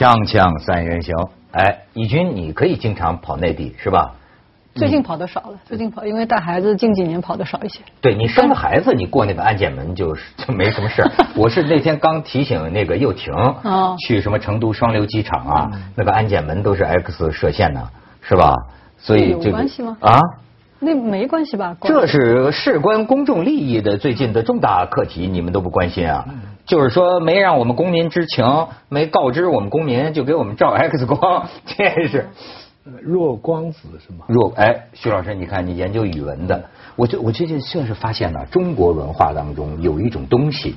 锵锵三人行，哎，以军，你可以经常跑内地是吧？最近跑的少了，最近跑，因为带孩子，近几年跑的少一些。对你生了孩子，你过那个安检门就是就没什么事儿。我是那天刚提醒那个又婷，哦去什么成都双流机场啊，那个安检门都是 X 射线呢，是吧？所以有这个关系吗啊，那没关系吧？这是事关公众利益的最近的重大课题，你们都不关心啊？就是说没让我们公民知情，没告知我们公民，就给我们照 X 光，这是。呃弱光子是吗？弱哎，徐老师，你看你研究语文的，我就我最近确实发现呢，中国文化当中有一种东西，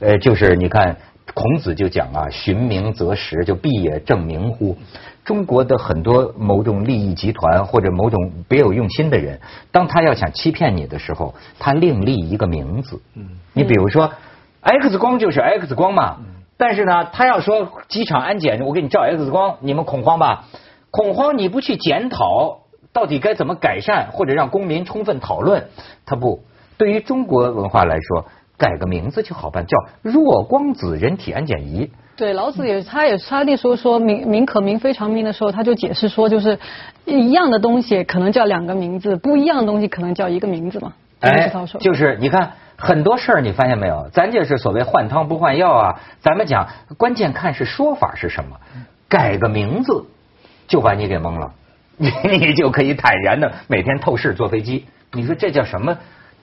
呃，就是你看孔子就讲啊，寻名择实，就必也正名乎。中国的很多某种利益集团或者某种别有用心的人，当他要想欺骗你的时候，他另立一个名字。嗯，你比如说 X 光就是 X 光嘛，但是呢，他要说机场安检，我给你照 X 光，你们恐慌吧？恐慌，你不去检讨到底该怎么改善，或者让公民充分讨论，他不。对于中国文化来说，改个名字就好办，叫弱光子人体安检仪。对，老子也，他也他那时候说名名可名非常名的时候，他就解释说，就是一样的东西可能叫两个名字，不一样的东西可能叫一个名字嘛。哎就是你看很多事儿，你发现没有？咱这是所谓换汤不换药啊。咱们讲，关键看是说法是什么，改个名字就把你给蒙了，你 你就可以坦然的每天透视坐飞机。你说这叫什么？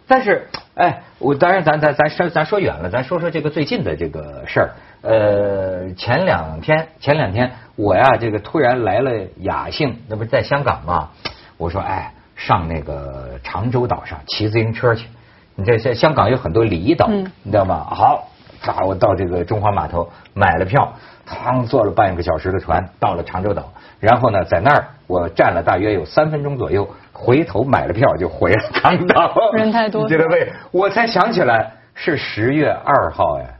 但是，哎，我当然咱咱咱说咱说远了，咱说说这个最近的这个事儿。呃，前两天前两天我呀，这个突然来了雅兴，那不是在香港吗？我说，哎，上那个长洲岛上骑自行车去。你这在香港有很多离岛，嗯你知道吗？好，啊，我到这个中华码头买了票，趟坐了半个小时的船到了长洲岛，然后呢，在那儿我站了大约有三分钟左右，回头买了票就回了长岛。人太多你觉得为？我才想起来是十月二号哎，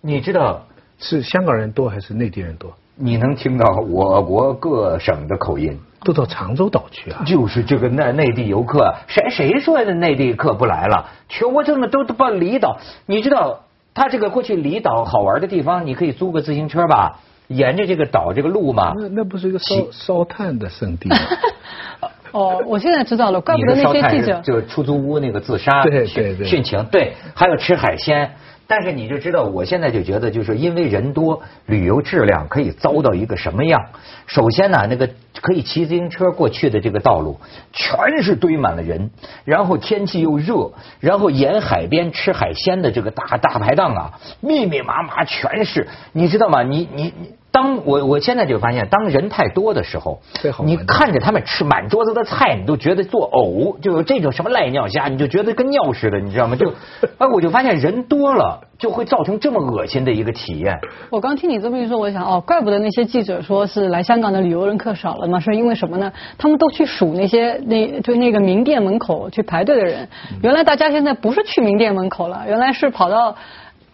你知道是香港人多还是内地人多？你能听到我国各省的口音？都到常州岛去啊？就是这个内内地游客，谁谁说的内地客不来了？全国这么都都到离岛，你知道他这个过去离岛好玩的地方，你可以租个自行车吧，沿着这个岛这个路嘛。那那不是一个烧烧炭的圣地吗？哦，我现在知道了，怪你不得那些记者。就是出租屋那个自杀对殉对对殉情，对，还有吃海鲜。但是你就知道，我现在就觉得，就是因为人多，旅游质量可以糟到一个什么样？首先呢，那个可以骑自行车过去的这个道路，全是堆满了人，然后天气又热，然后沿海边吃海鲜的这个大大排档啊，密密麻麻全是，你知道吗？你你你，当我我现在就发现，当人太多的时候最好，你看着他们吃满桌子的菜，你都觉得作呕，就有这种什么赖尿虾，你就觉得跟尿似的，你知道吗？就，哎，我就发现人多了就会造成这么恶心的一个体验。我刚听你这么一说，我想哦，怪不得那些记者说是来香港的旅游人客少了嘛，是因为什么呢？他们都去数那些那就那个名店门口去排队的人，原来大家现在不是去名店门口了，原来是跑到。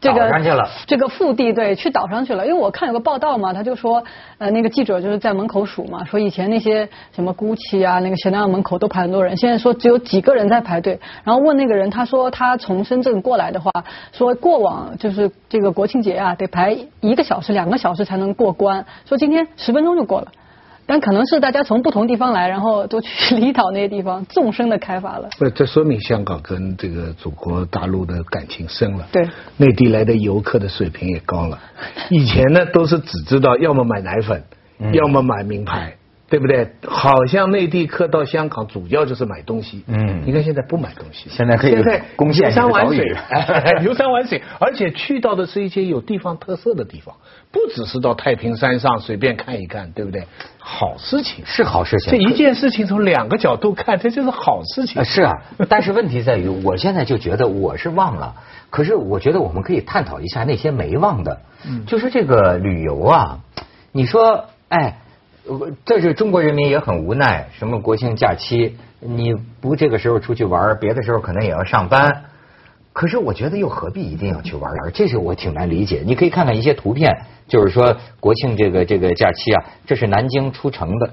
这个这个腹地对，去岛上去了。因为我看有个报道嘛，他就说，呃，那个记者就是在门口数嘛，说以前那些什么 GUCCI 啊，那个香奈儿门口都排很多人，现在说只有几个人在排队。然后问那个人，他说他从深圳过来的话，说过往就是这个国庆节啊，得排一个小时、两个小时才能过关，说今天十分钟就过了。但可能是大家从不同地方来，然后都去离岛那些地方纵深的开发了。不，这说明香港跟这个祖国大陆的感情深了。对，内地来的游客的水平也高了。以前呢，都是只知道要么买奶粉，嗯要么买名牌，对不对？好像内地客到香港主要就是买东西。嗯你看现在不买东西，现在可以现在游山玩水，哎游山玩水，而且去到的是一些有地方特色的地方，不只是到太平山上随便看一看，对不对？好事情。是好事情。这一件事情从两个角度看，这就是好事情啊，。是啊，但是问题在于，我现在就觉得我是忘了，可是我觉得我们可以探讨一下那些没忘的，嗯就是这个旅游啊，你说，哎，呃这是中国人民也很无奈，什么国庆假期你不这个时候出去玩，别的时候可能也要上班。可是我觉得又何必一定要去玩玩？这是我挺难理解。你可以看看一些图片，就是说国庆这个这个假期啊，这是南京出城的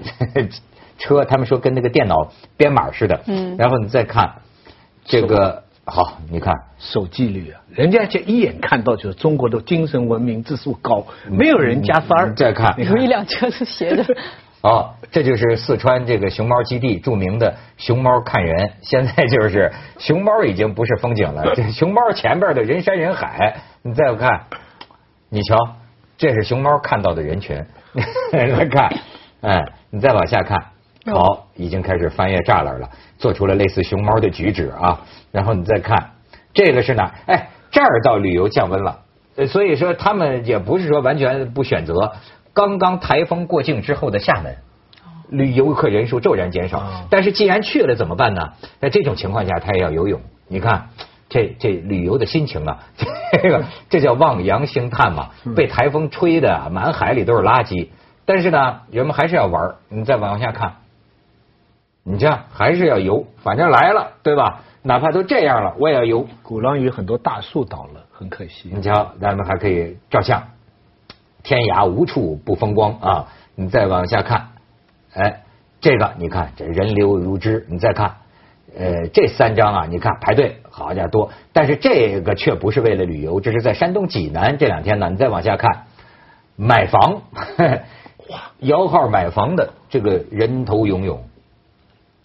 车，他们说跟那个电脑编码似的。嗯然后你再看这个好，你看守纪律啊，人家就一眼看到就是中国的精神文明指数高，没有人加分儿。再看有一辆车是斜的。哦，这就是四川这个熊猫基地著名的熊猫看人。现在就是熊猫已经不是风景了，这熊猫前边的人山人海。你再看，你瞧，这是熊猫看到的人群。来看，哎，你再往下看，好，已经开始翻越栅栏了，做出了类似熊猫的举止啊。然后你再看，这个是哪？哎，这儿到旅游降温了，呃所以说他们也不是说完全不选择。刚刚台风过境之后的厦门，旅游客人数骤然减少。哦但是既然去了怎么办呢？在这种情况下，他也要游泳。你看，这这旅游的心情啊，这个这叫望洋兴叹嘛。被台风吹的啊满海里都是垃圾，但是呢，人们还是要玩儿。你再往下看，你这样还是要游，反正来了，对吧？哪怕都这样了，我也要游。鼓浪屿很多大树倒了，很可惜。你瞧，咱们还可以照相，天涯无处不风光啊！你再往下看，哎，这个你看这人流如织，你再看，呃，这三张啊，你看排队好家伙多，但是这个却不是为了旅游，这是在山东济南这两天呢。你再往下看，买房，哇，摇号买房的这个人头涌涌，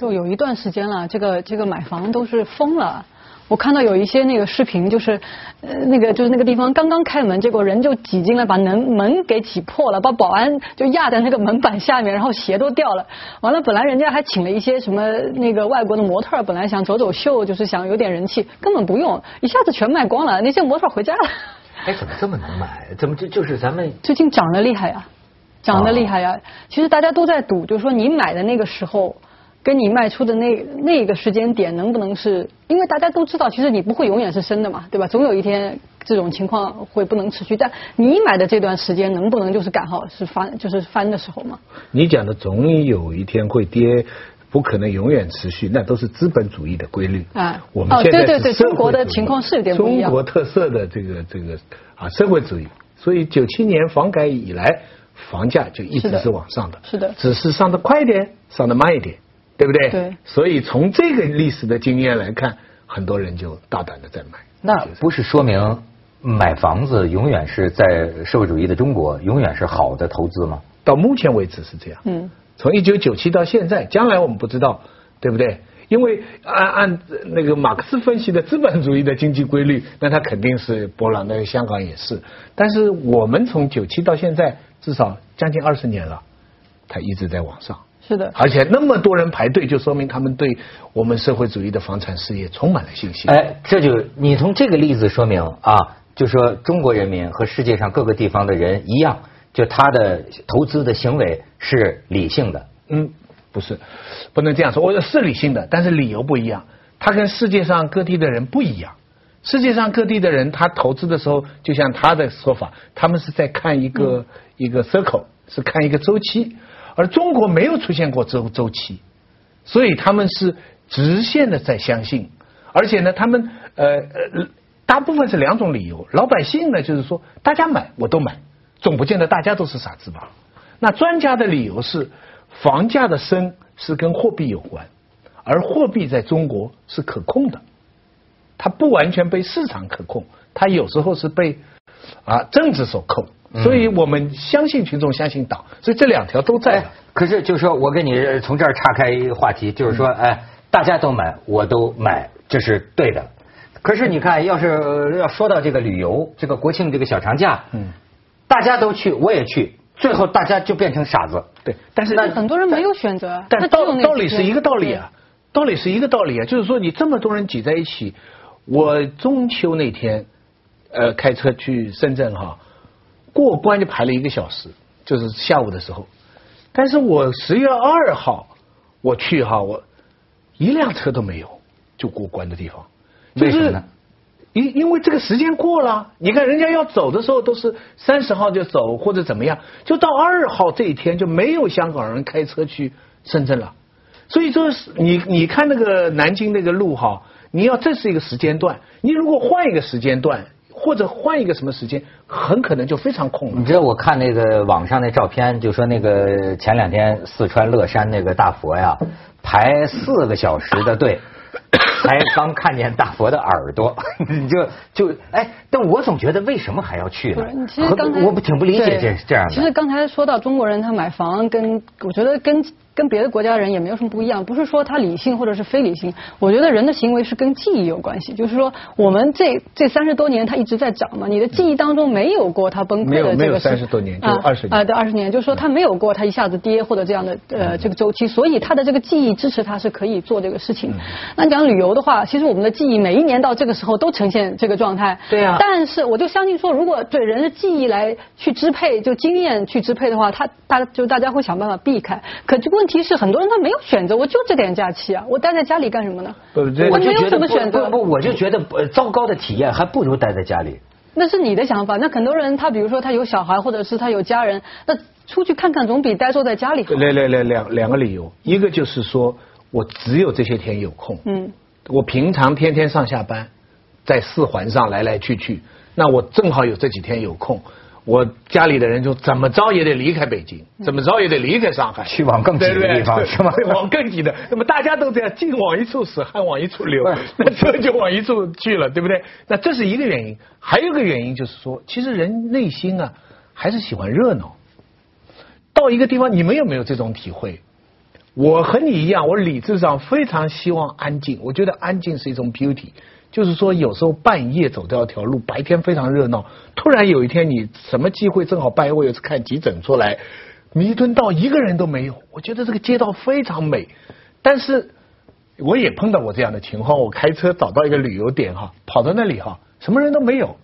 都有一段时间了，这个这个买房都是疯了。我看到有一些那个视频，就是呃那个就是那个地方刚刚开门，结果人就挤进来，把门门给挤破了，把保安就压在那个门板下面，然后鞋都掉了。完了，本来人家还请了一些什么那个外国的模特，本来想走走秀，就是想有点人气，根本不用，一下子全卖光了，那些模特回家了。哎，怎么这么能买？怎么这就是咱们最近涨得厉害呀，涨得厉害呀！其实大家都在赌，就是说你买的那个时候，跟你卖出的那那个时间点能不能是？因为大家都知道，其实你不会永远是升的嘛，对吧？总有一天这种情况会不能持续，但你买的这段时间能不能就是赶好是翻就是翻的时候嘛？你讲的总有一天会跌，不可能永远持续，那都是资本主义的规律。啊我们现在哦对中国的情况是有点不一样中国特色的这个这个啊社会主义，所以九七年房改以来，房价就一直是往上的。是的只是上的快一点，上的慢一点，对不对？对所以从这个历史的经验来看，很多人就大胆的在买。那不是说明买房子永远是在社会主义的中国永远是好的投资吗？到目前为止是这样。嗯，从一九九七到现在，将来我们不知道，对不对？因为按按那个马克思分析的资本主义的经济规律，那它肯定是波浪，那个香港也是。但是我们从九七到现在，至少将近二十年了，它一直在往上。是的。而且那么多人排队，就说明他们对我们社会主义的房产事业充满了信心。哎，这就你从这个例子说明啊，就说中国人民和世界上各个地方的人一样，就他的投资的行为是理性的。嗯，不是，不能这样说。我是理性的，但是理由不一样。他跟世界上各地的人不一样。世界上各地的人，他投资的时候，就像他的说法，他们是在看一个、一个 circle，是看一个周期，而中国没有出现过周周期，所以他们是直线的在相信，而且呢，他们呃呃，大部分是两种理由。老百姓呢，就是说大家买我都买，总不见得大家都是傻子吧？那专家的理由是，房价的升是跟货币有关，而货币在中国是可控的，它不完全被市场可控，它有时候是被啊政治所控。所以我们相信群众，相信党，所以这两条都在哎。，可是就是说我跟你从这儿岔开一个话题，就是说，哎，大家都买，我都买，这是对的。可是你看，要是呃要说到这个旅游，这个国庆这个小长假，嗯，大家都去，我也去，最后大家就变成傻子。对，但是很多人没有选择，但道道理是一个道理啊，道理是一个道理啊，就是说你这么多人挤在一起，我中秋那天，呃，开车去深圳哈，过关就排了一个小时，就是下午的时候，但是我十月二号我去哈，我一辆车都没有就过关的地方，就是为什么呢？因因为这个时间过了，你看人家要走的时候都是三十号就走或者怎么样，就到二号这一天就没有香港人开车去深圳了。所以说是你你看那个南京那个路哈，你要这是一个时间段，你如果换一个时间段或者换一个什么时间，很可能就非常空了你。知道我看那个网上那照片，就说那个前两天四川乐山那个大佛呀，排四个小时的队，才刚看见大佛的耳朵，你就就哎，但我总觉得为什么还要去呢？其实刚才我不挺不理解这这样的。其实刚才说到中国人他买房跟我觉得跟跟别的国家人也没有什么不一样，不是说他理性或者是非理性，我觉得人的行为是跟记忆有关系，就是说我们这这三十多年它一直在涨嘛，你的记忆当中没有过它崩溃的这个三十多年就二十年啊对二十年，就是说它没有过它一下子跌或者这样的呃这个周期，所以它的这个记忆支持它是可以做这个事情。那讲旅游的话，其实我们的记忆每一年到这个时候都呈现这个状态。对啊但是我就相信说，如果对人的记忆来去支配，就经验去支配的话，他大就大家会想办法避开。可这问题是，很多人他没有选择，我就这点假期啊，我待在家里干什么呢？不这我没有我就觉得什么选择不。不，我就觉得呃糟糕的体验还不如待在家里。那是你的想法。那很多人他比如说他有小孩，或者是他有家人，那出去看看总比呆坐在家里好。来来来两两个理由，一个就是说我只有这些天有空，嗯，我平常天天上下班，在四环上来来去去，那我正好有这几天有空。我家里的人就怎么着也得离开北京，怎么着也得离开上海，去往更挤的对不对地方是吗往更挤的。那么大家都这样，劲往一处使，汗往一处流，那车就往一处去了，对不对？那这是一个原因，还有一个原因就是说，其实人内心啊还是喜欢热闹。到一个地方，你们有没有这种体会？我和你一样，我理智上非常希望安静。我觉得安静是一种 beauty，就是说有时候半夜走掉一条路，白天非常热闹，突然有一天你什么机会正好半夜我有次看急诊出来，弥敦道一个人都没有，我觉得这个街道非常美，但是我也碰到过这样的情况，我开车找到一个旅游点哈，跑到那里哈，什么人都没有，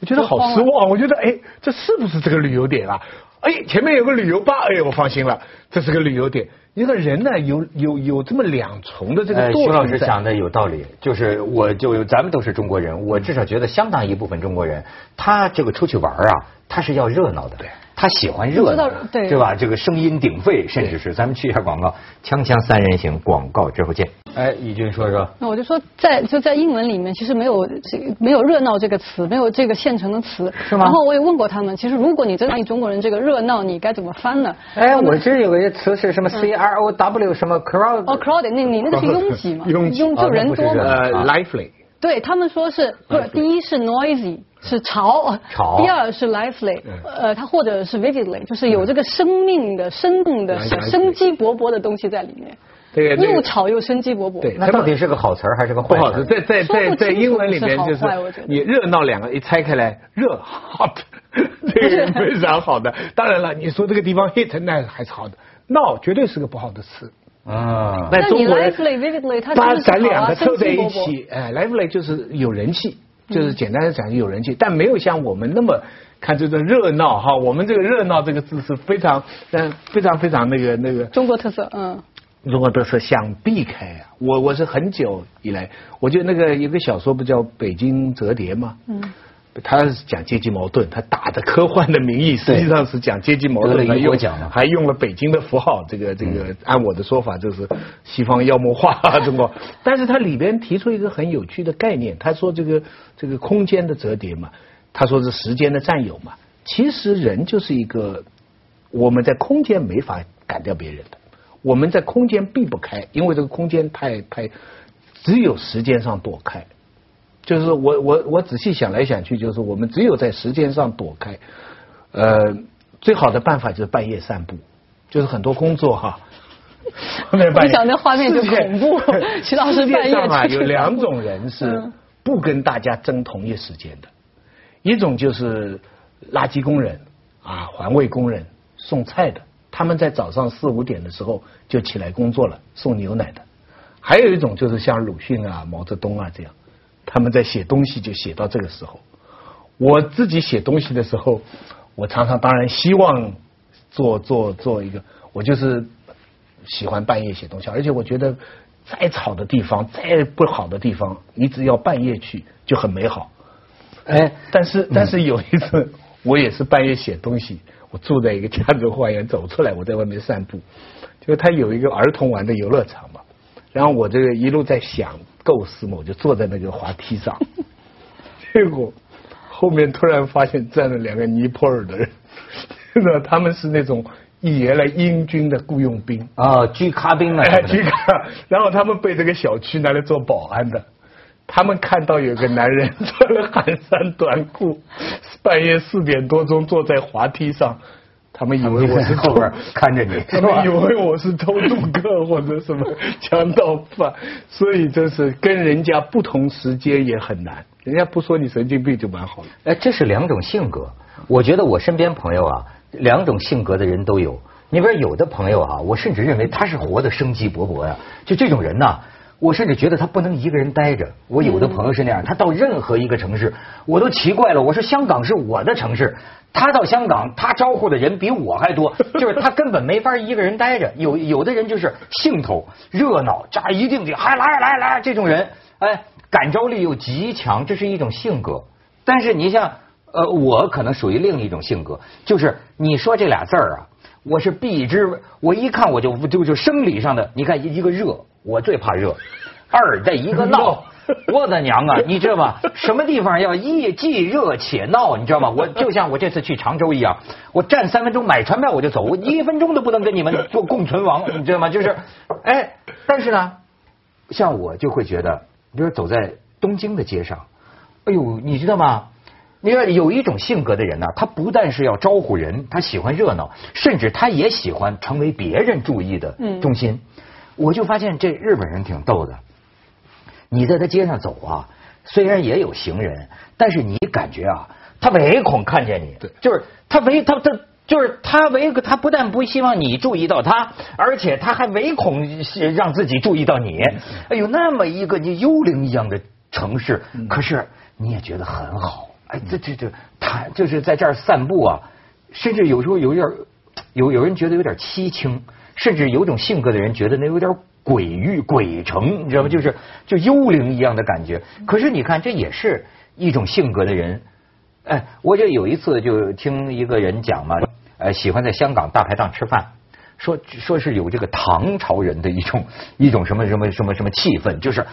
我觉得好失望，我觉得哎，这是不是这个旅游点啊？哎，前面有个旅游吧，哎，我放心了，这是个旅游点。一个人呢，有有有这么两重的这个徐老师讲的有道理，就是我就咱们都是中国人，我至少觉得相当一部分中国人，他这个出去玩啊，他是要热闹的，他喜欢热闹你知道，对吧？这个声音鼎沸，甚至是咱们去一下广告，锵锵三人行，广告之后见。哎，义军说说，那我就说在就在英文里面，其实没有这没有热闹这个词，没有这个现成的词。是吗然后我也问过他们，其实如果你真的翻译中国人这个热闹，你该怎么翻呢？哎，我这有个词是什么 C R O W 什么 crowd？哦，crowded，那你那个是 拥挤嘛？拥挤哦就人多嘛。呃啊，lively。对他们说是不是？第一是 noisy，是潮；潮。第二是 lively，呃，它或者是 vividly，就是有这个生命的、生动的、生机勃勃的东西在里面。这个又吵又生机勃勃。对那到底是个好词儿还是个坏词在在在在英文里面就是你热闹两个一拆开来，热 hot，这个是非常好的。当然了，你说这个地方 hit 那还是好的，闹绝对是个不好的词。啊，那你但中国人 lively vividly，它把咱两个凑在一起，哎，lively 就是有人气，就是简单的讲有人气，但没有像我们那么看这个热闹哈。我们这个热闹这个字是非常嗯非常非常那个那个中国特色，嗯。中国特色想避开啊！我我是很久以来，我觉得那个有个小说不叫《北京折叠》吗？嗯，他是讲阶级矛盾，他打着科幻的名义，实际上是讲阶级矛盾，得了还用雨果奖嘛还用了北京的符号，这个这个，按我的说法就是西方妖魔化中国。但是他里边提出一个很有趣的概念，他说这个这个空间的折叠嘛，他说是时间的占有嘛。其实人就是一个我们在空间没法赶掉别人的。我们在空间避不开，因为这个空间太太，只有时间上躲开。就是我我我仔细想来想去，就是我们只有在时间上躲开。呃，最好的办法就是半夜散步，就是很多工作哈。半夜我想那画面就恐怖徐老师半夜上啊有两种人是嗯不跟大家争同一时间的，一种就是垃圾工人啊，环卫工人送菜的。他们在早上四五点的时候就起来工作了，送牛奶的。还有一种就是像鲁迅啊、毛泽东啊这样，他们在写东西就写到这个时候。我自己写东西的时候，我常常当然希望做做做一个，我就是喜欢半夜写东西，而且我觉得再吵的地方、再不好的地方，你只要半夜去就很美好。哎，但是但是有一次，我也是半夜写东西，我住在一个家族花园，走出来我在外面散步，就他有一个儿童玩的游乐场嘛，然后我这个一路在想构思嘛，我就坐在那个滑梯上，结果后面突然发现站了两个尼泊尔的人，那他们是那种原来英军的雇佣兵，啊，居卡兵啊，哎，去看，然后他们被这个小区拿来做保安的。他们看到有个男人 穿了汗衫短裤，半夜四点多钟坐在滑梯上，他们以为我是后边看着你，他们以为我是偷渡客或者什么强盗犯，所以这是跟人家不同时间也很难。人家不说你神经病就蛮好了。哎，这是两种性格。我觉得我身边朋友啊，两种性格的人都有。你比如有的朋友啊，我甚至认为他是活得生机勃勃呀。就这种人呐，我甚至觉得他不能一个人待着。我有的朋友是那样，他到任何一个城市，我都奇怪了。我说香港是我的城市，他到香港，他招呼的人比我还多，就是他根本没法一个人待着。有有的人就是兴头热闹，这一定得还来来来，这种人，哎，感召力又极强，这是一种性格。但是你像呃，我可能属于另一种性格，就是你说这俩字儿啊，我是避之，我一看我就就就生理上的，你看一个热，我最怕热；二再一个闹，我的娘啊，你知道吗？什么地方要一既热且闹，你知道吗？我就像我这次去常州一样，我站三分钟买船票我就走，我一分钟都不能跟你们做共存亡，你知道吗？就是，哎，但是呢，像我就会觉得，比如走在东京的街上，哎呦，你知道吗？你看有一种性格的人呢，他不但是要招呼人，他喜欢热闹，甚至他也喜欢成为别人注意的中心。我就发现这日本人挺逗的，你在他街上走啊，虽然也有行人，但是你感觉啊，他唯恐看见你，就是他唯他他就是他唯他不但不希望你注意到他，而且他还唯恐让自己注意到你。哎呦，那么一个你幽灵一样的城市，可是你也觉得很好。哎，这这这，他就是在这儿散步啊，甚至有时候有点有有人觉得有点凄清，甚至有种性格的人觉得那有点鬼域鬼城，你知道吗？就是就幽灵一样的感觉。可是你看，这也是一种性格的人。哎，我就有一次就听一个人讲嘛，呃，喜欢在香港大排档吃饭。说说是有这个唐朝人的一种 一种什么什么什么什么气氛，就是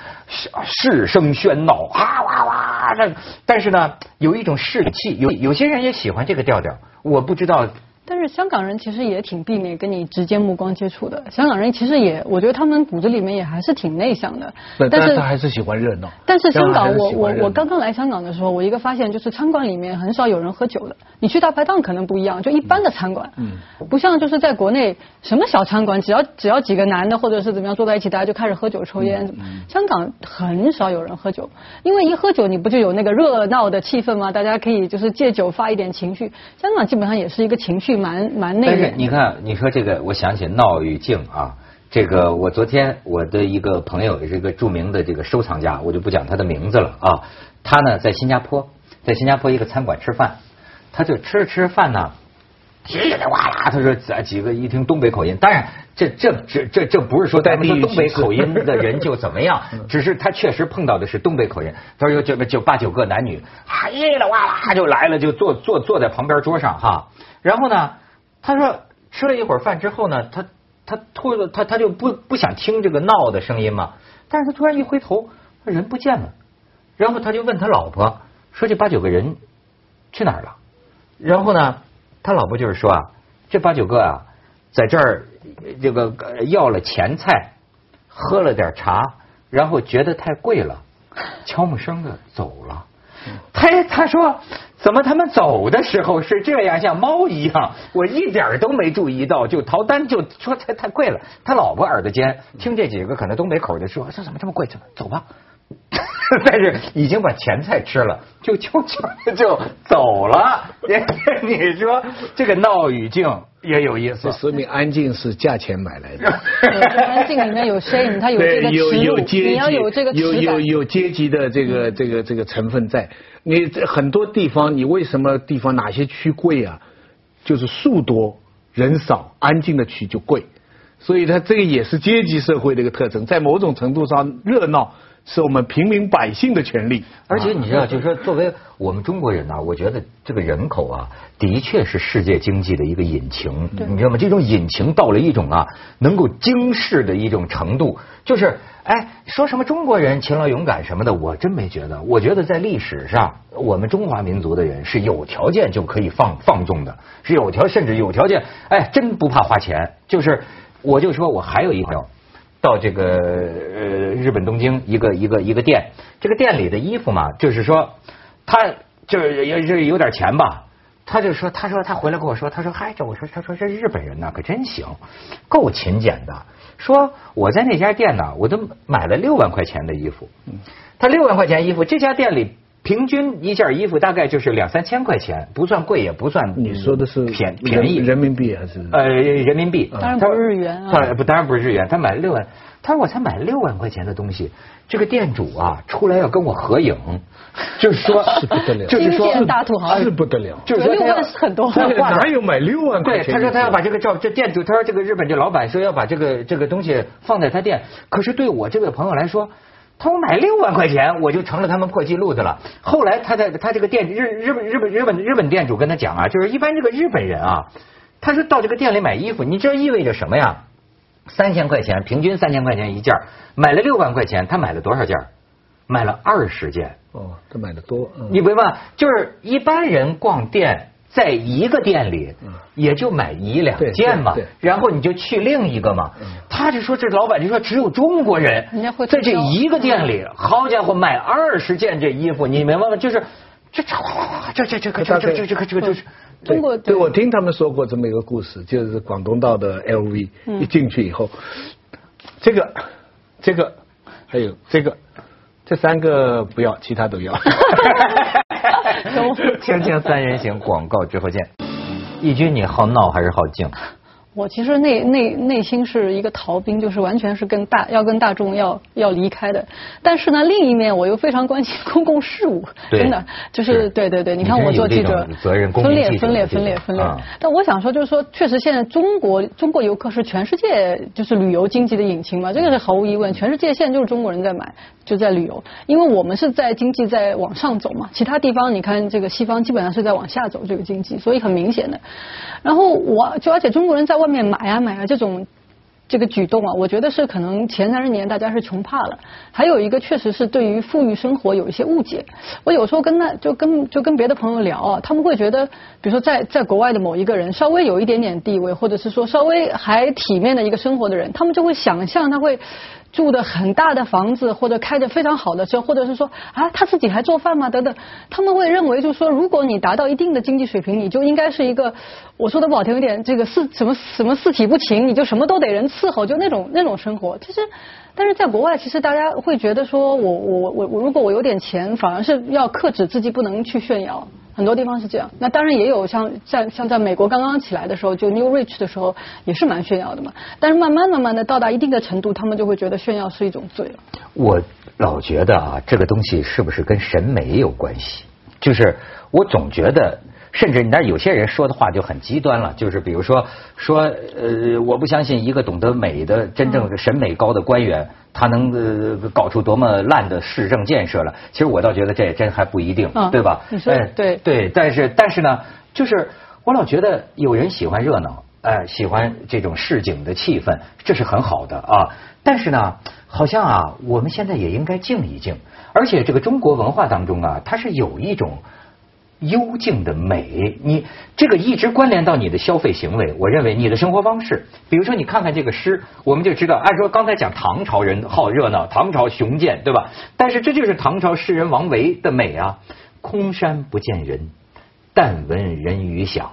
世声喧闹，啊哇哇！那但是呢，有一种士气，有有些人也喜欢这个调调，我不知道。但是香港人其实也挺避免跟你直接目光接触的。香港人其实也，我觉得他们骨子里面也还是挺内向的。但是他还是喜欢热闹。但是香港，我我我刚刚来香港的时候，我一个发现就是餐馆里面很少有人喝酒的。你去大排档可能不一样，就一般的餐馆，嗯，不像就是在国内什么小餐馆，只要只要几个男的或者是怎么样坐在一起，大家就开始喝酒抽烟。香港很少有人喝酒，因为一喝酒你不就有那个热闹的气氛吗？大家可以就是借酒发一点情绪。香港基本上也是一个情绪蛮蛮内。但是你看，你说这个，我想起闹与静啊，这个我昨天我的一个朋友也是一个著名的这个收藏家，我就不讲他的名字了啊。他呢在新加坡，在新加坡一个餐馆吃饭。他就吃着吃着饭呢，叽里哇啦，他说咱几个一听东北口音，当然这这这这这不是说咱们说东北口音的人就怎么样，只是他确实碰到的是东北口音。他说有这么就八九个男女，啊叽里哇啦就来了，就坐坐坐在旁边桌上哈。然后呢，他说吃了一会儿饭之后呢，他他突然他他就不不想听这个闹的声音嘛，但是他突然一回头，人不见了，然后他就问他老婆说这八九个人去哪儿了？然后呢，他老婆就是说啊，这八九个啊，在这儿这个要了前菜，喝了点茶，然后觉得太贵了，悄没声的走了。他他说，怎么他们走的时候是这样，像猫一样，我一点都没注意到，就逃单就说太太贵了。他老婆耳朵尖，听这几个可能东北口的说，这怎么这么贵？走走吧。但是已经把前菜吃了，就就就就走了。你说这个闹语境也有意思，说明安静是价钱买来的。安静里面有 shame，它有这个有有阶级，你要有这个有有有阶级的这个这个这个成分在。你很多地方，你为什么地方哪些区贵啊？就是树多人少，安静的区就贵。所以它这个也是阶级社会的一个特征，在某种程度上热闹。是我们平民百姓的权利。而且你知道，就是说，作为我们中国人呢，我觉得这个人口啊，的确是世界经济的一个引擎。你知道吗？这种引擎到了一种啊，能够惊世的一种程度。就是，哎，说什么中国人勤劳勇敢什么的，我真没觉得。我觉得在历史上，我们中华民族的人是有条件就可以放放纵的，是有条甚至有条件，哎，真不怕花钱。就是，我就说我还有一朋友。到这个呃日本东京一个一个一个店，这个店里的衣服嘛，就是说他就是也是有点钱吧，他就说他说他回来跟我说，他说嗨这我说他说这日本人呢可真行，够勤俭的。说我在那家店呢，我都买了六万块钱的衣服，他六万块钱衣服，这家店里。平均一件衣服大概就是两三千块钱，不算贵也不算。你说的是便便宜人民币还是？呃，人民币。当然不是日元啊。不，当然不是日元。他买了六万，他说我才买六万块钱的东西，这个店主啊出来要跟我合影，就是说，是不得了，就是说大土豪是不得了，就是六万是很多。哪有买六万块钱？对，他说他要把这个照，这店主他说这个日本这老板说要把这个这个东西放在他店，可是对我这位朋友来说。他说买六万块钱，我就成了他们破纪录的了。后来他在他这个店日日本日本日本日本店主跟他讲啊，就是一般这个日本人啊，他说到这个店里买衣服，你知道意味着什么呀？三千块钱，平均三千块钱一件，买了六万块钱，他买了多少件？买了二十件。哦，他买的多。你明白？就是一般人逛店。在一个店里，也就买一两件嘛，然后你就去另一个嘛。他就说这老板就说只有中国人在这一个店里，好家伙买二十件这衣服，你明白吗？就是这这这这这这这这这个这个就是中国。对我听他们说过这么一个故事，就是广东道的 LV 一进去以后，这个这个还有这个这三个不要，其他都要。锵锵三人行广告之后见，义军你好闹还是好静？我其实内内内心是一个逃兵，就是完全是跟大要跟大众要要离开的。但是呢，另一面我又非常关心公共事务，真的就是对对对。你看我做记者，责任分裂分裂分裂分裂。但我想说，就是说，确实现在中国中国游客是全世界就是旅游经济的引擎嘛，这个是毫无疑问。全世界现在就是中国人在买，就在旅游，因为我们是在经济在往上走嘛，其他地方你看这个西方基本上是在往下走这个经济，所以很明显的。然后我就而且中国人在外面买啊买啊这种这个举动啊，我觉得是可能前三十年大家是穷怕了。还有一个确实是对于富裕生活有一些误解。我有时候跟那就跟就跟别的朋友聊啊，他们会觉得，比如说在在国外的某一个人稍微有一点点地位，或者是说稍微还体面的一个生活的人，他们就会想象他会。住的很大的房子，或者开着非常好的车，或者是说啊，他自己还做饭吗？等等，他们会认为，就是说，如果你达到一定的经济水平，你就应该是一个，我说的不好听一点，这个四什么什么四体不勤，你就什么都得人伺候，就那种 那种生活。其实，但是在国外，其实大家会觉得说，我我我我，如果我有点钱，反而是要克制自己，不能去炫耀。很多地方是这样，那当然也有像在像在美国刚刚起来的时候，就 New Rich 的时候，也是蛮炫耀的嘛。但是慢慢慢慢的到达一定的程度，他们就会觉得炫耀是一种罪了。我老觉得啊，这个东西是不是跟审美有关系？就是我总觉得。甚至你那有些人说的话就很极端了，就是比如说说呃，我不相信一个懂得美的、真正审美高的官员，他能呃搞出多么烂的市政建设了。其实我倒觉得这也真还不一定，对吧？你说对对，但是但是呢，就是我老觉得有人喜欢热闹，哎，喜欢这种市井的气氛，这是很好的啊。但是呢，好像啊，我们现在也应该静一静。而且这个中国文化当中啊，它是有一种。幽静的美，你这个一直关联到你的消费行为。我认为你的生活方式，比如说你看看这个诗，我们就知道，按说刚才讲唐朝人好热闹，唐朝雄健，对吧？但是这就是唐朝诗人王维的美啊。空山不见人，但闻人语响。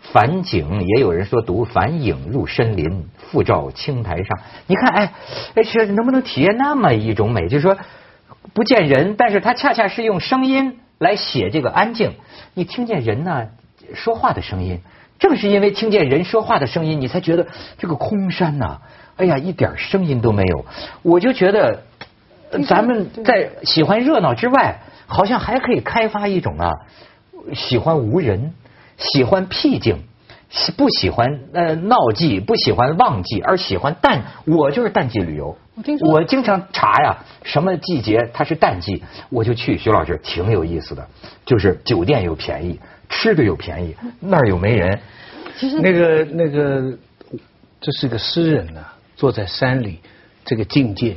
返景也有人说读返影入深林，复照青苔上。你看，哎哎，这能不能体验那么一种美？就是说不见人，但是它恰恰是用声音。来写这个安静，你听见人呢说话的声音，正是因为听见人说话的声音，你才觉得这个空山呐，哎呀，一点声音都没有。我就觉得，咱们在喜欢热闹之外，好像还可以开发一种啊，喜欢无人，喜欢僻静，喜不喜欢呃闹季，不喜欢旺季，而喜欢淡。我就是淡季旅游。我听说我经常查呀，什么季节它是淡季，我就去。徐老师挺有意思的，就是酒店又便宜，吃的又便宜，那儿又没人。其实那个那个，这是个诗人呢、坐在山里，这个境界，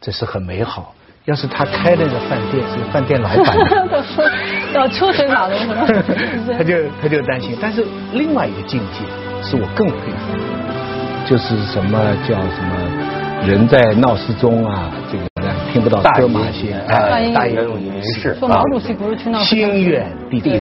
这是很美好。要是他开那个饭店，饭店老板，要车水马龙什么，他就他就担心。但是另外一个境界是我更佩服的，就是什么叫什么人在闹市中啊，这个听不到车马声，哎，大大隐隐于市说毛主席不是去闹市心远地地